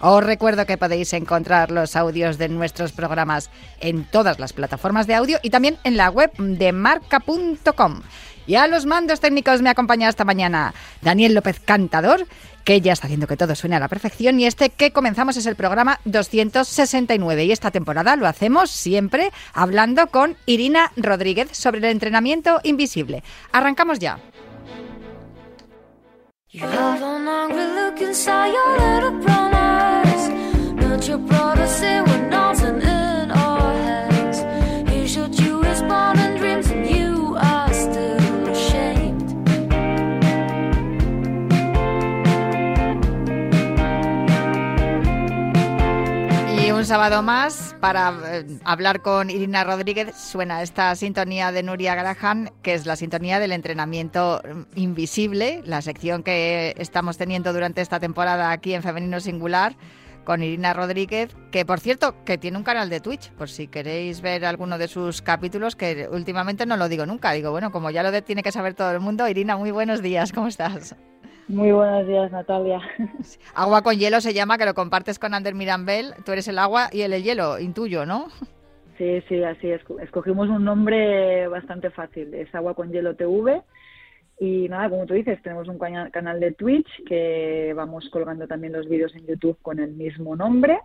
Os recuerdo que podéis encontrar los audios de nuestros programas en todas las plataformas de audio y también en la web de marca.com. Y a los mandos técnicos me acompaña esta mañana Daniel López Cantador, que ya está haciendo que todo suene a la perfección. Y este que comenzamos es el programa 269. Y esta temporada lo hacemos siempre hablando con Irina Rodríguez sobre el entrenamiento invisible. Arrancamos ya. un sábado más para eh, hablar con Irina Rodríguez. Suena esta sintonía de Nuria Graham, que es la sintonía del entrenamiento mm, invisible, la sección que estamos teniendo durante esta temporada aquí en Femenino Singular con Irina Rodríguez, que por cierto, que tiene un canal de Twitch, por si queréis ver alguno de sus capítulos, que últimamente no lo digo nunca. Digo, bueno, como ya lo tiene que saber todo el mundo, Irina, muy buenos días, ¿cómo estás? Muy buenos días, Natalia. Agua con hielo se llama, que lo compartes con Ander Mirambel. Tú eres el agua y él el hielo, intuyo, ¿no? Sí, sí, así es. Escogimos un nombre bastante fácil. Es Agua con Hielo TV. Y nada, como tú dices, tenemos un canal de Twitch que vamos colgando también los vídeos en YouTube con el mismo nombre.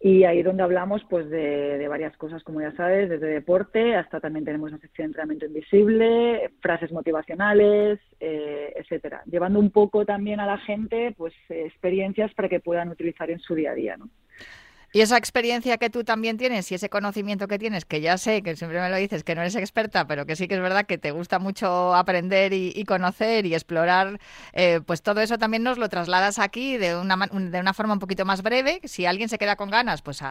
Y ahí donde hablamos pues de, varias cosas, como ya sabes, desde deporte hasta también tenemos una sección de entrenamiento invisible, frases motivacionales, eh, etcétera, llevando un poco también a la gente pues experiencias para que puedan utilizar en su día a día, ¿no? Y esa experiencia que tú también tienes y ese conocimiento que tienes, que ya sé, que siempre me lo dices, que no eres experta, pero que sí que es verdad que te gusta mucho aprender y, conocer y explorar, eh, pues todo eso también nos lo trasladas aquí de una, de una forma un poquito más breve. Si alguien se queda con ganas, pues a,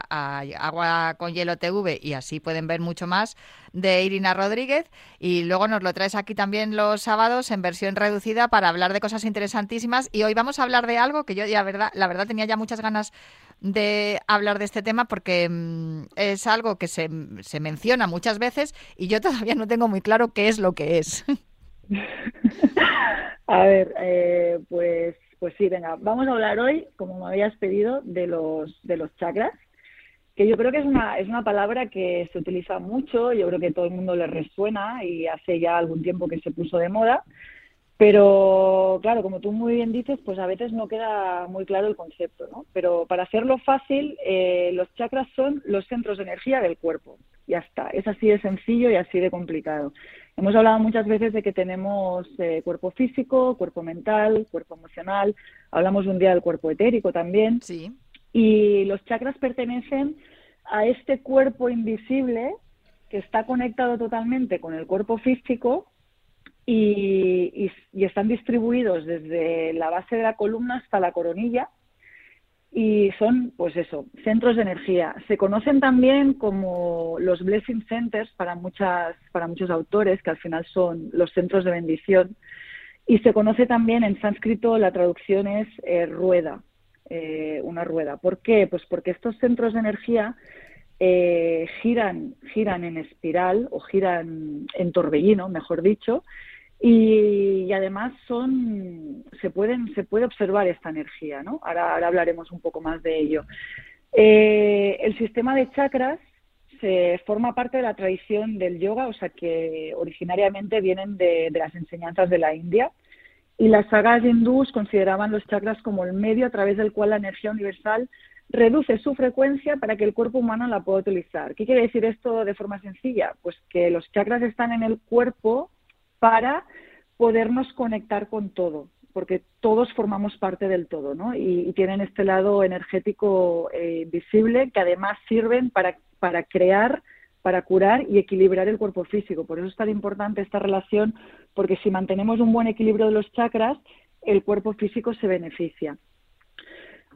Agua con Hielo TV y así pueden ver mucho más de Irina Rodríguez. Y luego nos lo traes aquí también los sábados en versión reducida para hablar de cosas interesantísimas. Y hoy vamos a hablar de algo que yo ya, la verdad tenía ya muchas ganas de hablar de este tema porque mm, es algo que se, se menciona muchas veces y yo todavía no tengo muy claro qué es lo que es. a ver, eh, pues, pues sí, venga, vamos a hablar hoy, como me habías pedido, de los, de los chakras, que yo creo que es una, es una palabra que se utiliza mucho, yo creo que todo el mundo le resuena y hace ya algún tiempo que se puso de moda. Pero, claro, como tú muy bien dices, pues a veces no queda muy claro el concepto, ¿no? Pero para hacerlo fácil, eh, los chakras son los centros de energía del cuerpo. Ya está, es así de sencillo y así de complicado. Hemos hablado muchas veces de que tenemos eh, cuerpo físico, cuerpo mental, cuerpo emocional. Hablamos un día del cuerpo etérico también. Sí. Y los chakras pertenecen a este cuerpo invisible que está conectado totalmente con el cuerpo físico y, están distribuidos desde la base de la columna hasta la coronilla y son, pues eso, centros de energía. Se conocen también como los blessing centers para, muchas, para muchos autores, que al final son los centros de bendición. Y se conoce también en sánscrito, la traducción es eh, rueda, eh, una rueda. ¿Por qué? Pues porque estos centros de energía eh, giran, giran en espiral o giran en torbellino, mejor dicho, y, además son se pueden se puede observar esta energía no ahora, hablaremos un poco más de ello eh, el sistema de chakras se forma parte de la tradición del yoga o sea que originariamente vienen de, de las enseñanzas de la India y las sagas hindús consideraban los chakras como el medio a través del cual la energía universal reduce su frecuencia para que el cuerpo humano la pueda utilizar. ¿Qué quiere decir esto de forma sencilla? Pues que los chakras están en el cuerpo para podernos conectar con todo, porque todos formamos parte del todo, ¿no? Y, tienen este lado energético eh, visible que además sirven para, para crear, para curar y equilibrar el cuerpo físico. Por eso es tan importante esta relación, porque si mantenemos un buen equilibrio de los chakras, el cuerpo físico se beneficia.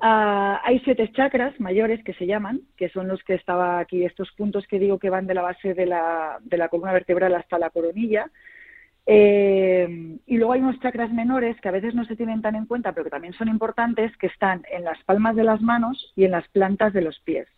Ah, hay siete chakras mayores que se llaman, que son los que estaba aquí, estos puntos que digo que van de la base de la, de la columna vertebral hasta la coronilla. Eh, y luego hay unos chakras menores que a veces no se tienen tan en cuenta, pero que también son importantes, que están en las palmas de las manos y en las plantas de los pies.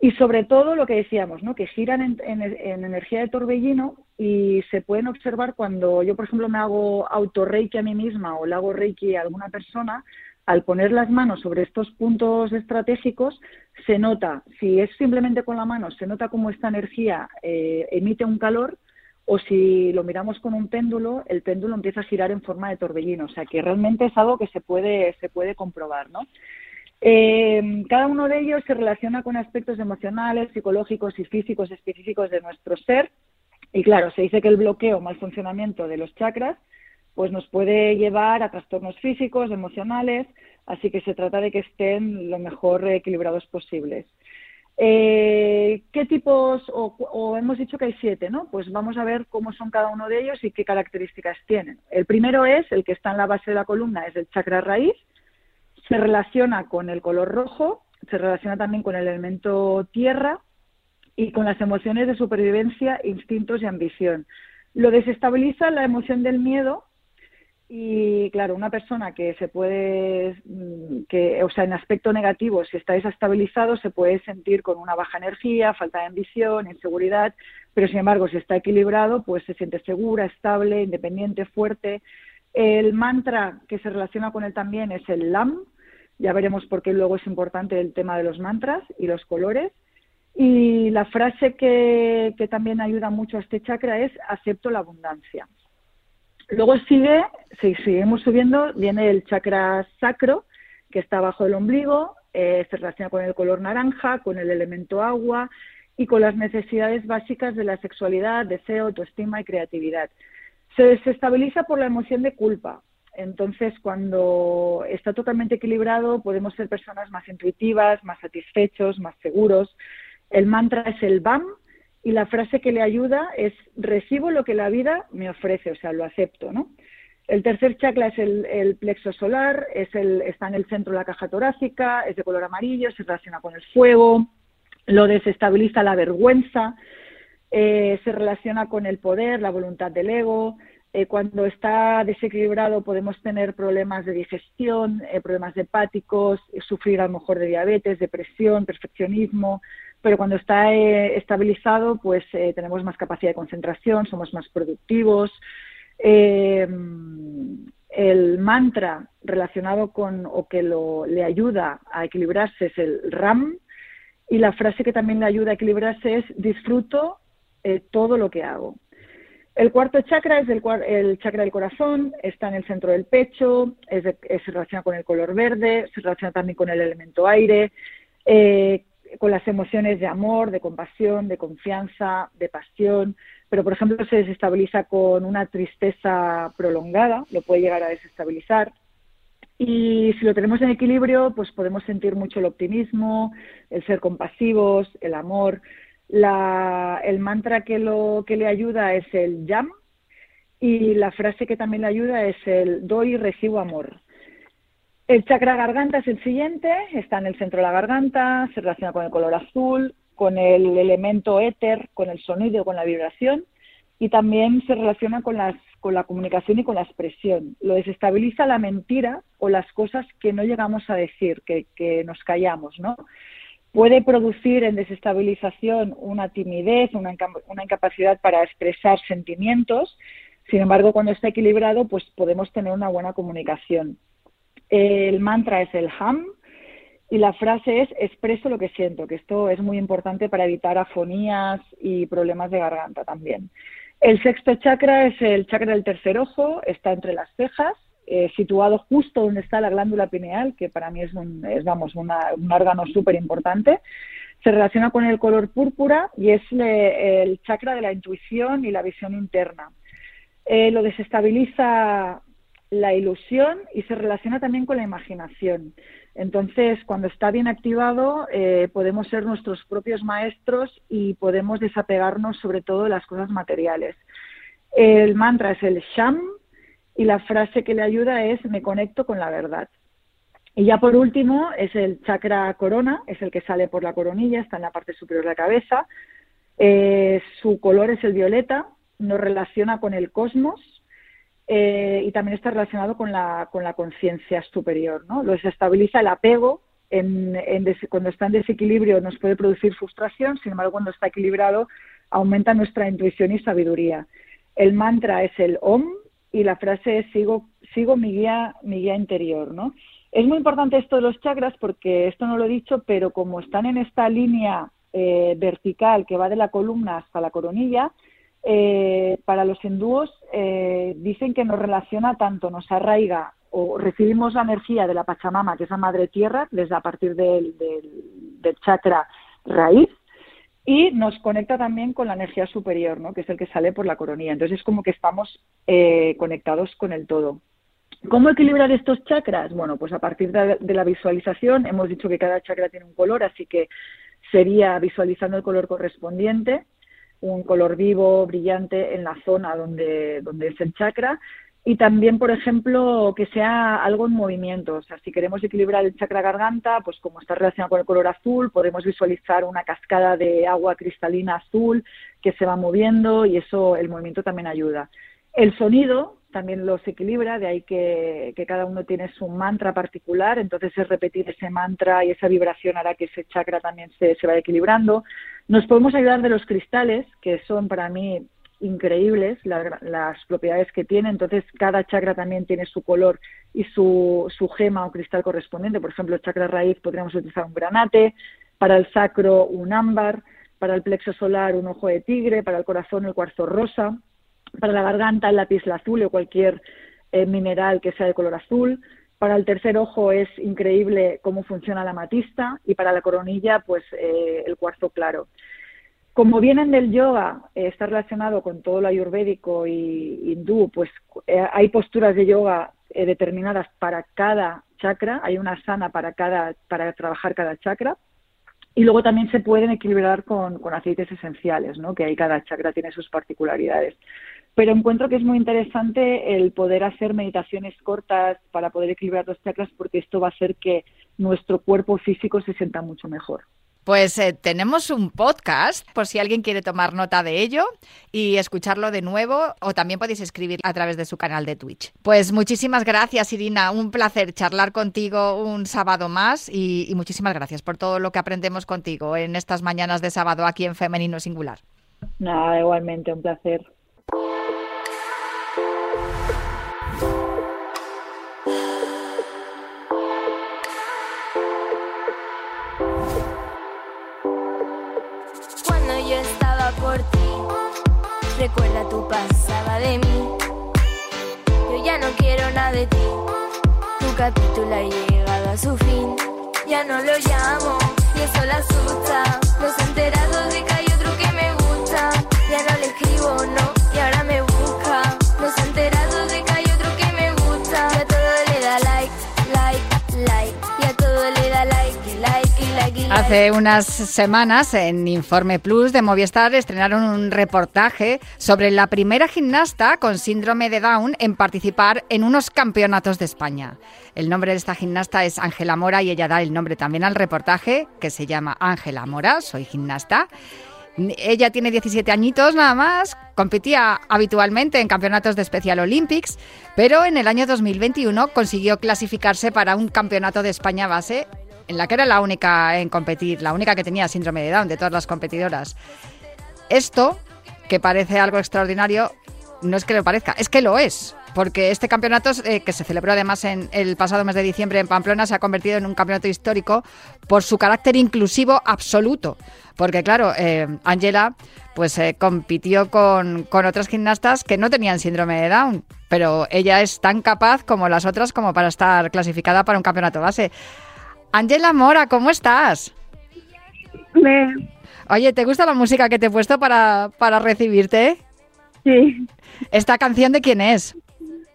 Y sobre todo lo que decíamos, ¿no? que giran en, en energía de torbellino y se pueden observar cuando yo, por ejemplo, me hago autorreiki a mí misma o le hago reiki a alguna persona, al poner las manos sobre estos puntos estratégicos, se nota, si es simplemente con la mano, se nota cómo esta energía eh, emite un calor, o si lo miramos con un péndulo, el péndulo empieza a girar en forma de torbellino. O sea que realmente es algo que se puede, se puede comprobar, ¿no? Eh, cada uno de ellos se relaciona con aspectos emocionales, psicológicos y físicos específicos de nuestro ser. Y claro, se dice que el bloqueo o mal funcionamiento de los chakras pues nos puede llevar a trastornos físicos, emocionales, así que se trata de que estén lo mejor equilibrados posibles. Eh, ¿Qué tipos, o, hemos dicho que hay siete, ¿no? Pues vamos a ver cómo son cada uno de ellos y qué características tienen. El primero es, el que está en la base de la columna, es el chakra raíz, se relaciona con el color rojo, se relaciona también con el elemento tierra y con las emociones de supervivencia, instintos y ambición. Lo desestabiliza la emoción del miedo y claro, una persona que se puede, mm, que, o sea, en aspecto negativo, si está desestabilizado, se puede sentir con una baja energía, falta de ambición, inseguridad, pero sin embargo, si está equilibrado, pues se siente segura, estable, independiente, fuerte. El mantra que se relaciona con él también es el LAM, ya veremos por qué luego es importante el tema de los mantras y los colores. Y la frase que, que también ayuda mucho a este chakra es acepto la abundancia. Luego sigue, si seguimos subiendo, viene el chakra sacro, que está bajo el ombligo, eh, se relaciona con el color naranja, con el elemento agua y con las necesidades básicas de la sexualidad, deseo, autoestima y creatividad. Se desestabiliza por la emoción de culpa. Entonces, cuando está totalmente equilibrado, podemos ser personas más intuitivas, más satisfechos, más seguros. El mantra es el BAM, y la frase que le ayuda es recibo lo que la vida me ofrece, o sea, lo acepto, ¿no? El tercer chakra es el, plexo solar, es el, está en el centro de la caja torácica, es de color amarillo, se relaciona con el fuego, lo desestabiliza la vergüenza, eh, se relaciona con el poder, la voluntad del ego. Eh, cuando está desequilibrado podemos tener problemas de digestión, eh, problemas hepáticos, sufrir a lo mejor de diabetes, depresión, perfeccionismo, pero cuando está eh, estabilizado, pues eh, tenemos más capacidad de concentración, somos más productivos. Eh, el mantra relacionado con o que lo, le ayuda a equilibrarse es el RAM y la frase que también le ayuda a equilibrarse es disfruto todo lo que hago. El cuarto chakra es el, el, chakra del corazón, está en el centro del pecho, se relaciona con el color verde, se relaciona también con el elemento aire, eh, con las emociones de amor, de compasión, de confianza, de pasión, pero por ejemplo se desestabiliza con una tristeza prolongada, lo puede llegar a desestabilizar. Y si lo tenemos en equilibrio, pues podemos sentir mucho el optimismo, el ser compasivos, el amor. El mantra que, lo, que le ayuda es el YAM y la frase que también le ayuda es el doy y recibo amor. El chakra garganta es el siguiente, está en el centro de la garganta, se relaciona con el color azul, con el elemento éter, con el sonido, con la vibración y también se relaciona con, las, con la comunicación y con la expresión. Lo desestabiliza la mentira o las cosas que no llegamos a decir, que, que nos callamos, ¿no? Puede producir en desestabilización una timidez, una, incapacidad para expresar sentimientos. Sin embargo, cuando está equilibrado, pues podemos tener una buena comunicación. El mantra es el ham y la frase es expreso lo que siento, que esto es muy importante para evitar afonías y problemas de garganta también. El sexto chakra es el chakra del tercer ojo, está entre las cejas eh, situado justo donde está la glándula pineal, que para mí es un, vamos, un órgano súper importante. Se relaciona con el color púrpura y es el chakra de la intuición y la visión interna. Eh, lo desestabiliza la ilusión y se relaciona también con la imaginación. Entonces, cuando está bien activado, eh, podemos ser nuestros propios maestros y podemos desapegarnos sobre todo de las cosas materiales. El mantra es el Sham y la frase que le ayuda es me conecto con la verdad. Y ya por último es el chakra corona, es el que sale por la coronilla, está en la parte superior de la cabeza. Eh, su color es el violeta, nos relaciona con el cosmos eh, y también está relacionado con la, con la conciencia superior. ¿no? Lo estabiliza el apego. En, cuando está en desequilibrio nos puede producir frustración, sin embargo, cuando está equilibrado aumenta nuestra intuición y sabiduría. El mantra es el OM y la frase es sigo, sigo mi, guía, mi guía interior. ¿no? Es muy importante esto de los chakras porque esto no lo he dicho, pero como están en esta línea eh, vertical que va de la columna hasta la coronilla, eh, para los hindúos eh, dicen que nos relaciona tanto, nos arraiga o recibimos la energía de la Pachamama, que es la madre tierra, desde a partir del, del, chakra raíz, y nos conecta también con la energía superior, ¿no? que es el que sale por la coronilla. Entonces es como que estamos eh, conectados con el todo. ¿Cómo equilibrar estos chakras? Bueno, pues a partir de la visualización, hemos dicho que cada chakra tiene un color, así que sería visualizando el color correspondiente un color vivo, brillante en la zona donde, donde es el chakra y también, por ejemplo, que sea algo en movimiento. O sea, si queremos equilibrar el chakra garganta, pues como está relacionado con el color azul, podemos visualizar una cascada de agua cristalina azul que se va moviendo y eso, el movimiento también ayuda. El sonido también los equilibra, de ahí que, cada uno tiene su mantra particular, entonces es repetir ese mantra y esa vibración hará que ese chakra también se, se vaya equilibrando. Nos podemos ayudar de los cristales, que son para mí increíbles las propiedades que tiene, entonces cada chakra también tiene su color y su, su gema o cristal correspondiente, por ejemplo, el chakra raíz podríamos utilizar un granate, para el sacro un ámbar, para el plexo solar un ojo de tigre, para el corazón el cuarzo rosa, para la garganta el lápiz azul o cualquier eh, mineral que sea de color azul. Para el tercer ojo es increíble cómo funciona la matista y para la coronilla pues eh, el cuarzo claro. Como vienen del yoga, eh, está relacionado con todo lo ayurvédico y hindú, pues hay posturas de yoga determinadas para cada chakra, hay una sana para cada para trabajar cada chakra. Y luego también se pueden equilibrar con, con aceites esenciales, ¿no? que ahí cada chakra tiene sus particularidades pero encuentro que es muy interesante el poder hacer meditaciones cortas para poder equilibrar los chakras porque esto va a hacer que nuestro cuerpo físico se sienta mucho mejor. Pues eh, tenemos un podcast por si alguien quiere tomar nota de ello y escucharlo de nuevo o también podéis escribir a través de su canal de Twitch. Pues muchísimas gracias Irina, un placer charlar contigo un sábado más y, y muchísimas gracias por todo lo que aprendemos contigo en estas mañanas de sábado aquí en Femenino Singular. Nada, igualmente, un placer. Recuerda tu pasada de mí. Yo ya no quiero nada de ti. Tu capítulo ha llegado a su fin. Ya no lo llamo y eso la asusta. Los enterados de que hay otro que me gusta. Ya no le escribo, no y ahora me busca. Hace unas semanas en Informe Plus de Movistar estrenaron un reportaje sobre la primera gimnasta con síndrome de Down en participar en unos campeonatos de España. El nombre de esta gimnasta es Ángela Mora y ella da el nombre también al reportaje que se llama Ángela Mora, soy gimnasta. Ella tiene 17 añitos nada más, competía habitualmente en campeonatos de Special Olympics, pero en el año 2021 consiguió clasificarse para un campeonato de España base, en la que era la única en competir, la única que tenía síndrome de Down de todas las competidoras. Esto, que parece algo extraordinario, no es que lo parezca, es que lo es. porque este campeonato, eh, que se celebró además en el pasado mes de diciembre en Pamplona, se ha convertido en un campeonato histórico por su carácter inclusivo absoluto. Porque claro, eh, Angela pues eh, compitió con, con otras gimnastas que no tenían síndrome de Down, pero ella es tan capaz como las otras como para estar clasificada para un campeonato base. Angela Mora, ¿cómo estás? Bien. Oye, ¿te gusta la música que te he puesto para, para recibirte? Sí. ¿Esta canción de quién es?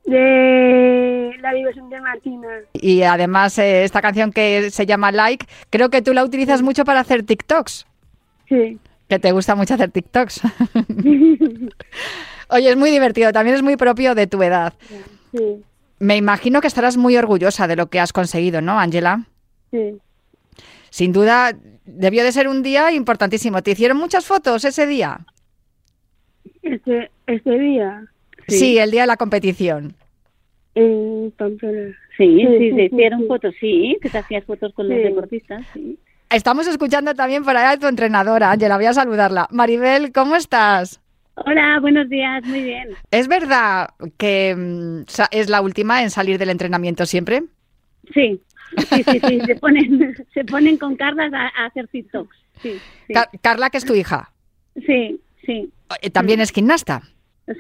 De la diversión de Martina. Y además eh, esta canción que se llama Like, creo que tú la utilizas mucho para hacer TikToks. Sí. Que te gusta mucho hacer TikToks. Oye, es muy divertido, también es muy propio de tu edad. Sí. Me imagino que estarás muy orgullosa de lo que has conseguido, ¿no, Angela? Sí. Sin duda, debió de ser un día importantísimo. ¿Te hicieron muchas fotos ese día? Este, este día. Sí, el día de la competición. En Pamplona. Sí, Sí, sí, sí, se sí, hicieron sí. fotos, sí, que te hacías fotos con los deportistas, sí. Estamos escuchando también por ahí a tu entrenadora, Angela, voy a saludarla. Maribel, ¿cómo estás? Hola, buenos días, muy bien. ¿Es verdad que mm, es la última en salir del entrenamiento siempre? Sí, sí, sí, sí, se ponen, se ponen con Carlas a, a hacer TikToks, sí, sí, Car- Carla, que es tu hija, sí, sí, eh, también es gimnasta.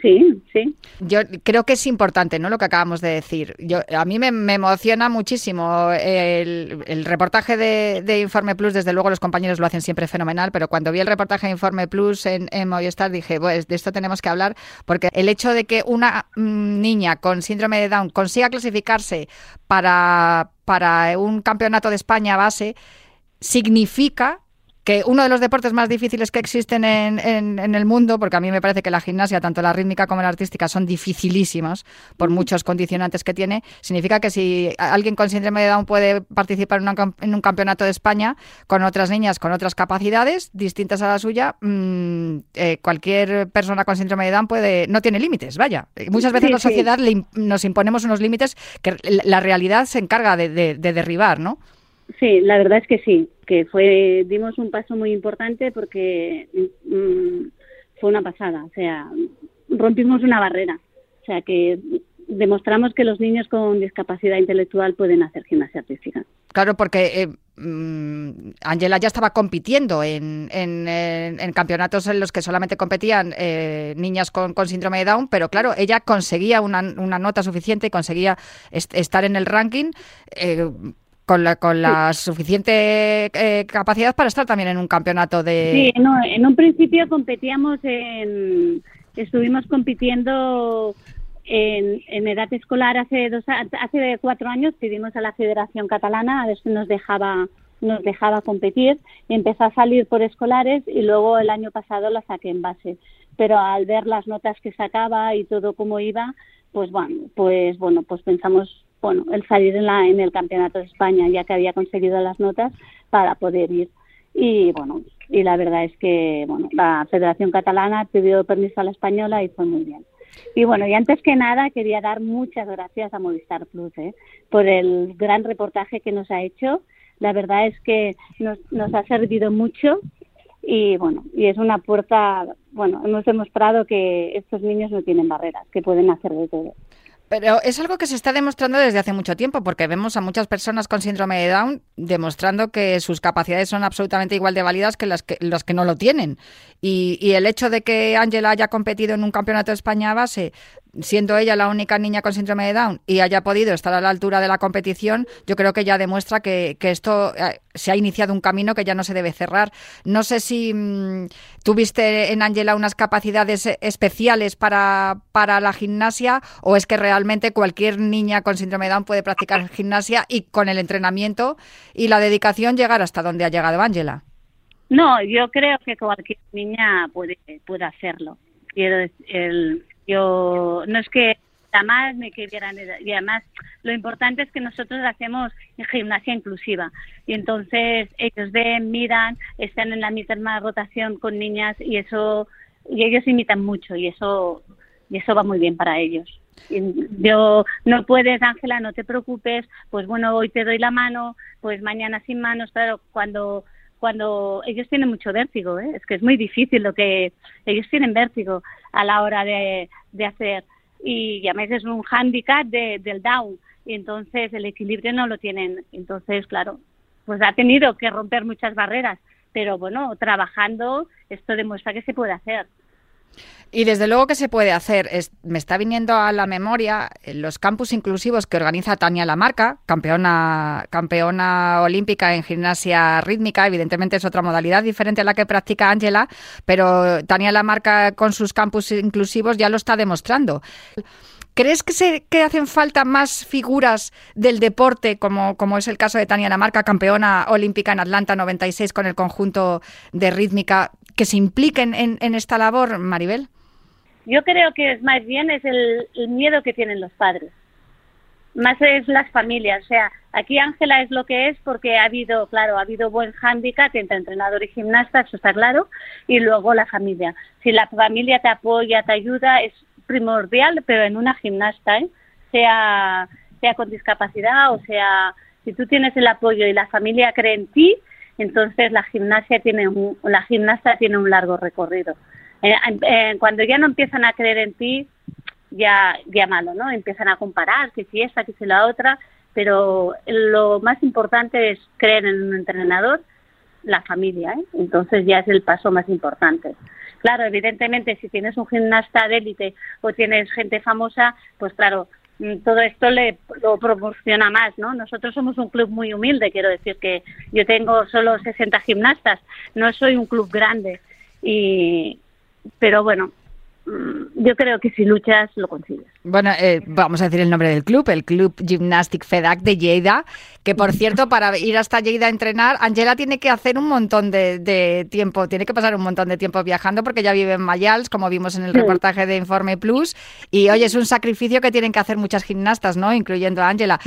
Sí, sí. Yo creo que es importante, ¿no? Lo que acabamos de decir. Yo, a mí me, emociona muchísimo el, reportaje de, de Informe Plus. Desde luego los compañeros lo hacen siempre fenomenal, pero cuando vi el reportaje de Informe Plus en, en Movistar dije, pues de esto tenemos que hablar, porque el hecho de que una mm, niña con síndrome de Down consiga clasificarse para, para un campeonato de España base significa que uno de los deportes más difíciles que existen en, en- en el mundo, porque a mí me parece que la gimnasia, tanto la rítmica como la artística, son dificilísimas por muchos condicionantes que tiene, significa que si alguien con síndrome de Down puede participar en, una cam- en un campeonato de España con otras niñas con otras capacidades distintas a la suya, mm, eh, cualquier persona con síndrome de Down puede, no tiene límites, vaya. Eh, Muchas veces Sí, la sí. sociedad le nos imponemos unos límites que la- la realidad se encarga de, de- de derribar, ¿no? Sí, la verdad es que sí, que fue dimos un paso muy importante porque mm, fue una pasada, o sea, rompimos una barrera, o sea, que demostramos que los niños con discapacidad intelectual pueden hacer gimnasia artística. Claro, porque eh, mm, Angela ya estaba compitiendo en, en, en- campeonatos en los que solamente competían eh, niñas con, con síndrome de Down, pero claro, ella conseguía una, una nota suficiente y conseguía est- estar en el ranking eh, con la, con la suficiente eh, capacidad para estar también en un campeonato de... Sí, no, en un principio competíamos en, estuvimos compitiendo en, en edad escolar hace dos, hace cuatro años pedimos a la Federación Catalana a ver si nos dejaba nos dejaba competir. Empezó a salir por escolares y luego el año pasado la saqué en base. Pero al ver las notas que sacaba y todo cómo iba pues bueno pues bueno pues pensamos bueno el salir en la en el campeonato de España ya que había conseguido las notas para poder ir. Y bueno y la verdad es que bueno la Federación Catalana pidió permiso a la española y fue muy bien. Y bueno y antes que nada quería dar muchas gracias a Movistar Plus ¿eh? por el gran reportaje que nos ha hecho. La verdad es que nos, nos ha servido mucho y bueno y es una puerta bueno hemos demostrado que estos niños no tienen barreras que pueden hacer de todo Pero es algo que se está demostrando desde hace mucho tiempo, porque vemos a muchas personas con síndrome de Down demostrando que sus capacidades son absolutamente igual de válidas que las que, los que no lo tienen. Y, y el hecho de que Ángela haya competido en un campeonato de España base, siendo ella la única niña con síndrome de Down, y haya podido estar a la altura de la competición, yo creo que ya demuestra que, esto eh, se ha iniciado un camino que ya no se debe cerrar. No sé si mm, tuviste en Ángela unas capacidades eh, especiales para, para la gimnasia o es que realmente cualquier niña con síndrome de Down puede practicar gimnasia y con el entrenamiento y la dedicación llegar hasta donde ha llegado Ángela. No, yo creo que cualquier niña puede, puede hacerlo. Quiero decir, el- yo no es que jamás me quieran y además lo importante es que nosotros hacemos gimnasia inclusiva y entonces ellos ven, miran, están en la misma rotación con niñas y eso y ellos imitan mucho y eso y eso va muy bien para ellos. Yo no puedes, Ángela, no te preocupes, pues bueno, hoy te doy la mano, pues mañana sin manos, claro, cuando cuando ellos tienen mucho vértigo, ¿eh? es que es muy difícil lo que ellos tienen vértigo a la hora de, de hacer y además es un hándicap de, del down y entonces el equilibrio no lo tienen. Entonces, claro, pues ha tenido que romper muchas barreras, pero bueno, trabajando esto demuestra que se puede hacer. Y desde luego que se puede hacer. me está viniendo a la memoria eh, los campus inclusivos que organiza Tania Lamarca, campeona, campeona olímpica en gimnasia rítmica. Evidentemente es otra modalidad diferente a la que practica Ángela, pero Tania Lamarca con sus campus inclusivos ya lo está demostrando. ¿Crees que, se, que hacen falta más figuras del deporte, como, como es el caso de Tania Lamarca, campeona olímpica en Atlanta 96 con el conjunto de rítmica, que se impliquen en, esta labor, Maribel? Yo creo que es más bien es el, miedo que tienen los padres. Más es las familias. O sea, aquí Ángela es lo que es porque ha habido, claro, ha habido buen hándicap entre entrenador y gimnasta, eso está claro, y luego la familia. Si la familia te apoya, te ayuda, es primordial, pero en una gimnasta, ¿eh? sea, sea con discapacidad o sea, si tú tienes el apoyo y la familia cree en ti, entonces la gimnasia tiene un, la gimnasta tiene un largo recorrido. Eh, eh, cuando ya no empiezan a creer en ti, ya, ya malo, ¿no? Empiezan a comparar que si esta, que si la otra, pero lo más importante es creer en un entrenador, la familia, ¿eh? Entonces ya es el paso más importante. Claro, evidentemente, si tienes un gimnasta de élite o tienes gente famosa, pues claro, todo esto le lo proporciona más, ¿no? Nosotros somos un club muy humilde, quiero decir que yo tengo solo 60 gimnastas, no soy un club grande y, pero bueno, mm, yo creo que si luchas lo consigues. Bueno, eh, vamos a decir el nombre del club, el Club Gymnastic FEDAC de Lleida, que por cierto, para ir hasta Lleida a entrenar, Angela tiene que hacer un montón de, tiempo, tiene que pasar un montón de tiempo viajando porque ya vive en Mayals, como vimos en el reportaje de Informe Plus, y oye, es un sacrificio que tienen que hacer muchas gimnastas, ¿no? Incluyendo a Angela.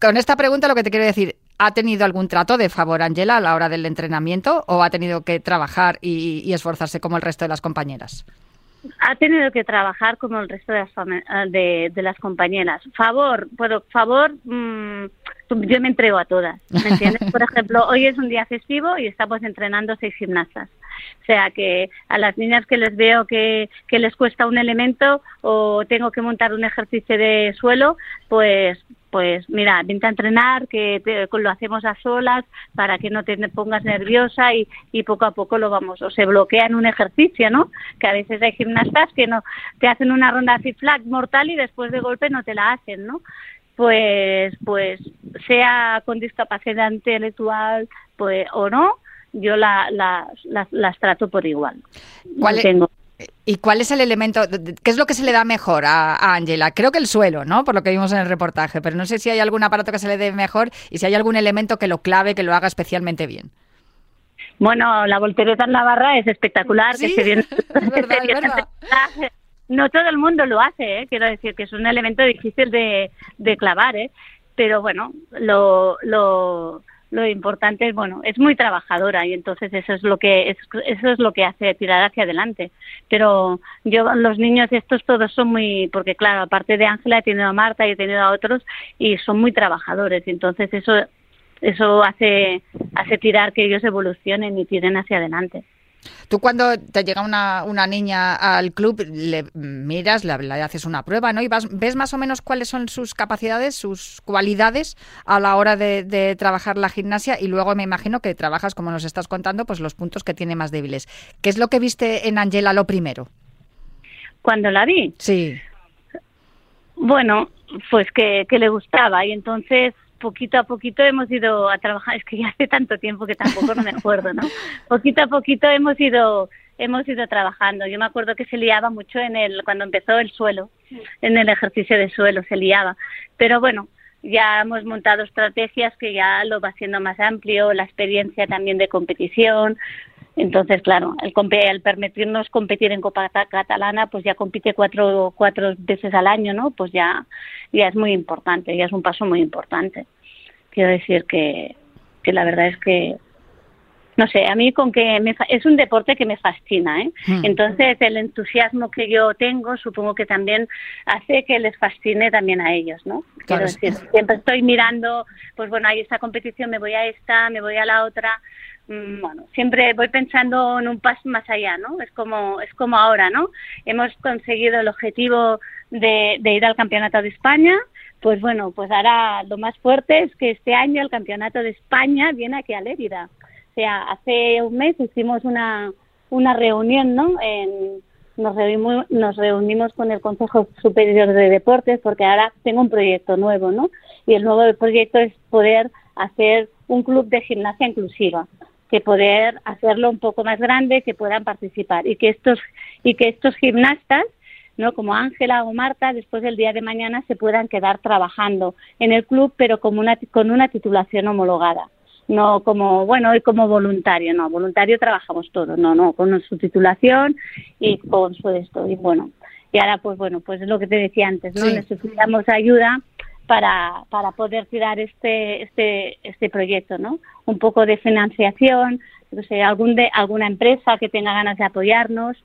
Con esta pregunta lo que te quiero decir, ¿Ha tenido algún trato de favor Angela a la hora del entrenamiento o ha tenido que trabajar y, esforzarse como el resto de las compañeras? Ha tenido que trabajar como el resto de las, de, las compañeras. Favor, puedo, favor, mm, yo me entrego a todas, ¿me entiendes? Por ejemplo, hoy es un día festivo y estamos entrenando seis gimnastas. O sea que a las niñas que les veo que, que les cuesta un elemento o tengo que montar un ejercicio de suelo, pues pues mira, vente a entrenar, que lo hacemos a solas para que no te pongas nerviosa y, y, poco a poco lo vamos, o se bloquea en un ejercicio, ¿no? Que a veces hay gimnastas que no te hacen una ronda así flat mortal y después de golpe no te la hacen, ¿no? Pues, pues sea con discapacidad intelectual pues, o no, yo la, la, las trato por igual. ¿Cuál Tengo ¿Y cuál es el elemento, qué es lo que se le da mejor a, Ángela? Creo que el suelo, ¿no? Por lo que vimos en el reportaje, pero no sé si hay algún aparato que se le dé mejor y si hay algún elemento que lo clave, que lo haga especialmente bien. Bueno, la voltereta en la barra es espectacular, que se viene, No todo el mundo lo hace, ¿eh? quiero decir que es un elemento difícil de, de clavar, ¿eh? pero bueno, lo, lo, lo importante es bueno es muy trabajadora y entonces eso es lo que eso es lo que hace tirar hacia adelante. Pero yo los niños estos todos son muy porque claro aparte de Ángela he tenido a Marta y he tenido a otros y son muy trabajadores. Y entonces eso eso hace hace tirar que ellos evolucionen y tiren hacia adelante Tú cuando te llega una, una niña al club, le miras, le, haces una prueba, ¿no? Y vas, ves más o menos cuáles son sus capacidades, sus cualidades a la hora de, trabajar la gimnasia y luego me imagino que trabajas, como nos estás contando, pues los puntos que tiene más débiles. ¿Qué es lo que viste en Angela lo primero? Cuando la vi. Sí. Bueno, pues que, que le gustaba y entonces poquito a poquito hemos ido a trabajar, es que ya hace tanto tiempo que tampoco no me acuerdo, ¿no? Poquito a poquito hemos ido hemos ido trabajando. Yo me acuerdo que se liaba mucho en el cuando empezó el suelo, en el ejercicio de suelo se liaba. Pero bueno, ya hemos montado estrategias que ya lo va haciendo más amplio, la experiencia también de competición. Entonces, claro, el, permitirnos competir en Copa Catalana, pues ya compite cuatro, cuatro veces al año, ¿no? Pues ya, ya es muy importante, ya es un paso muy importante. Quiero decir que, que la verdad es que no sé, a mí con que me es un deporte que me fascina, ¿eh? Hmm. Entonces el entusiasmo que yo tengo supongo que también hace que les fascine también a ellos, ¿no? Quiero decir, siempre estoy mirando, pues bueno, hay esta competición, me voy a esta, me voy a la otra, Mm, bueno, siempre voy pensando en un paso más allá, ¿no? Es como, es como ahora, ¿no? Hemos conseguido el objetivo de, de ir al Campeonato de España, pues bueno, pues ahora lo más fuerte es que este año el Campeonato de España viene aquí a Lérida. Hace un mes hicimos una, una reunión, ¿no? En, nos, reunimos, nos reunimos con el Consejo Superior de Deportes porque ahora tengo un proyecto nuevo, ¿no? Y el nuevo proyecto es poder hacer un club de gimnasia inclusiva, que poder hacerlo un poco más grande, que puedan participar y que estos y que estos gimnastas ¿no? como Ángela o Marta, después del día de mañana se puedan quedar trabajando en el club, pero como una, con una titulación homologada. No como, bueno, y como voluntario, no, voluntario trabajamos todos, no, no, con su titulación y con su esto. Y bueno, y ahora pues bueno, pues es lo que te decía antes, ¿no? Necesitamos ayuda para, para poder tirar este, este, este proyecto, ¿no? Un poco de financiación, no sé, algún de, alguna empresa que tenga ganas de apoyarnos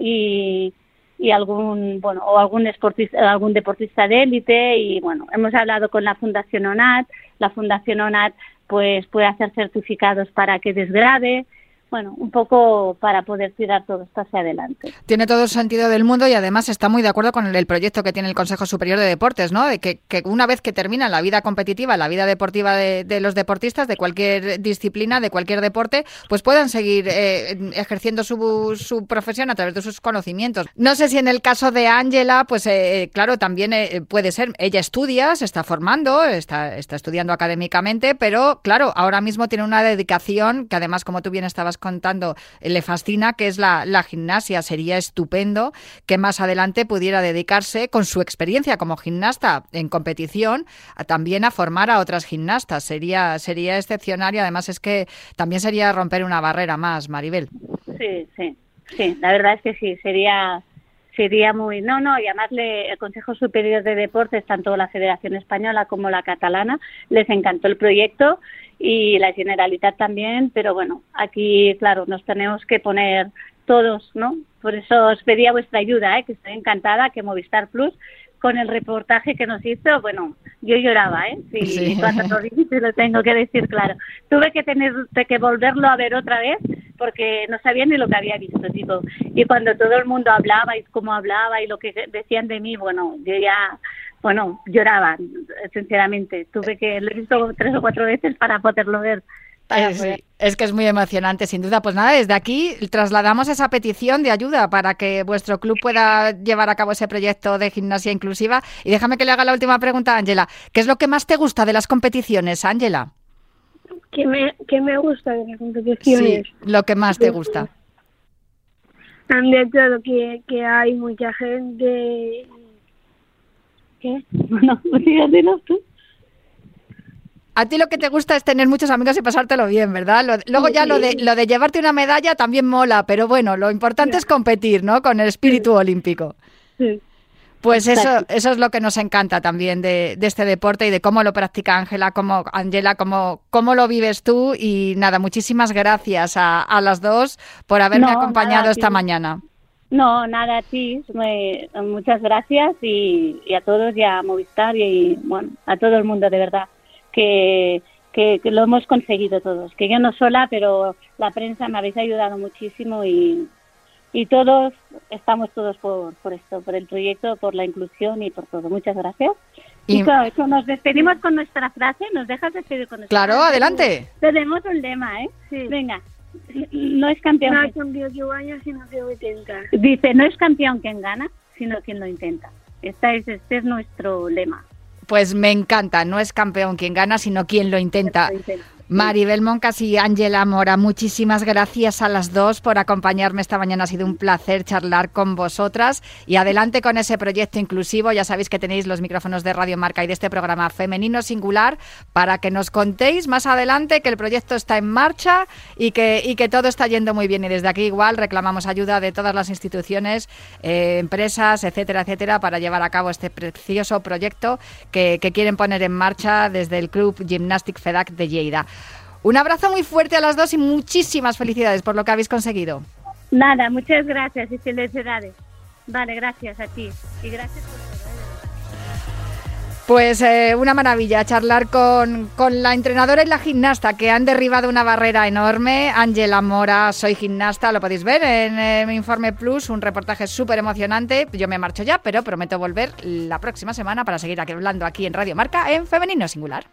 y, y algún bueno o algún deportista algún deportista de élite y bueno hemos hablado con la Fundación ONAT la Fundación ONAT pues puede hacer certificados para que desgrade bueno, un poco para poder tirar todo esto hacia adelante. Tiene todo el sentido del mundo y además está muy de acuerdo con el, proyecto que tiene el Consejo Superior de Deportes, ¿no? De que, una vez que termina la vida competitiva, la vida deportiva de, los deportistas, de cualquier disciplina, de cualquier deporte, pues puedan seguir eh, ejerciendo su, su, profesión a través de sus conocimientos. No sé si en el caso de Ángela, pues eh, claro, también eh, puede ser, ella estudia, se está formando, está, está estudiando académicamente, pero claro, ahora mismo tiene una dedicación que además, como tú bien estabas contando, eh, le fascina, que es la, gimnasia. Sería estupendo que más adelante pudiera dedicarse, con su experiencia como gimnasta en competición, también a formar a otras gimnastas. Sería, sería excepcional y además es que también sería romper una barrera más, Maribel. Sí, sí, sí, la verdad es que sí, sería sería muy no no llamarle el Consejo Superior de Deportes tanto la Federación Española como la catalana les encantó el proyecto y la Generalitat también, pero bueno, aquí, claro, nos tenemos que poner todos, ¿no? Por eso os pedía vuestra ayuda, ¿eh? que estoy encantada que Movistar Plus con el reportaje que nos hizo, bueno, yo lloraba, ¿eh? Sí, cuando lo dije, lo tengo que decir claro. Tuve que tener que volverlo a ver otra vez porque no sabía ni lo que había visto, tipo. Y cuando todo el mundo hablaba y cómo hablaba y lo que decían de mí, bueno, yo ya bueno, lloraba, sinceramente. Tuve que, lo he visto tres o cuatro veces para poderlo ver. es, que es muy emocionante, sin duda. Pues nada, desde aquí trasladamos esa petición de ayuda para que vuestro club pueda llevar a cabo ese proyecto de gimnasia inclusiva. Y déjame que le haga la última pregunta a Ángela. ¿Qué es lo que más te gusta de las competiciones, Ángela? ¿Qué me, ¿Qué me gusta de las competiciones? Sí, lo que más te gusta. De todo, que, que hay mucha gente ¿Qué? No, díganos tú. A ti lo que te gusta es tener muchos amigos y pasártelo bien, ¿verdad? luego ya lo de lo de llevarte una medalla también mola, pero bueno, lo importante es competir, ¿no? Con el espíritu olímpico. Sí. Pues eso, eso es lo que nos encanta también de, este deporte y de cómo lo practica Ángela, como Angela, cómo, cómo lo vives tú. Y nada, muchísimas gracias a, las dos por haberme acompañado esta mañana. No, nada a ti, muchas gracias y, a todos y a Movistar y, bueno, a todo el mundo de verdad que, que, lo hemos conseguido todos, que yo no sola, pero la prensa me habéis ayudado muchísimo y, y todos estamos todos por, por esto, por el proyecto, por la inclusión y por todo. Muchas gracias. Y, claro, nos despedimos con nuestra frase, ¿nos dejas despedir con nuestra Claro, adelante. Tenemos un lema, ¿eh? Sí. Venga no es campeón. No es campeón que gana, sino que lo intenta. Dice, no es campeón quien gana, sino quien lo intenta. Esta es, este es nuestro lema. Pues me encanta, no es campeón quien gana, sino quien lo intenta. Maribel Moncas y Ángela Mora, muchísimas gracias a las dos por acompañarme esta mañana. Ha sido un placer charlar con vosotras y adelante con ese proyecto inclusivo. Ya sabéis que tenéis los micrófonos de Radio Marca y de este programa Femenino Singular para que nos contéis más adelante que el proyecto está en marcha y que, y que todo está yendo muy bien. Y desde aquí igual reclamamos ayuda de todas las instituciones, eh, empresas, etcétera, etcétera, para llevar a cabo este precioso proyecto que, que quieren poner en marcha desde el Club Gymnastic FEDAC de Lleida. Un abrazo muy fuerte a las dos y muchísimas felicidades por lo que habéis conseguido. Nada, muchas gracias y felicidades. Vale, gracias a ti. Y gracias por todo. Pues eh, una maravilla charlar con, con, la entrenadora y la gimnasta que han derribado una barrera enorme. Ángela Mora, soy gimnasta, lo podéis ver en eh, mi Informe Plus, un reportaje súper emocionante. Yo me marcho ya, pero prometo volver la próxima semana para seguir hablando aquí en Radio Marca en Femenino Singular.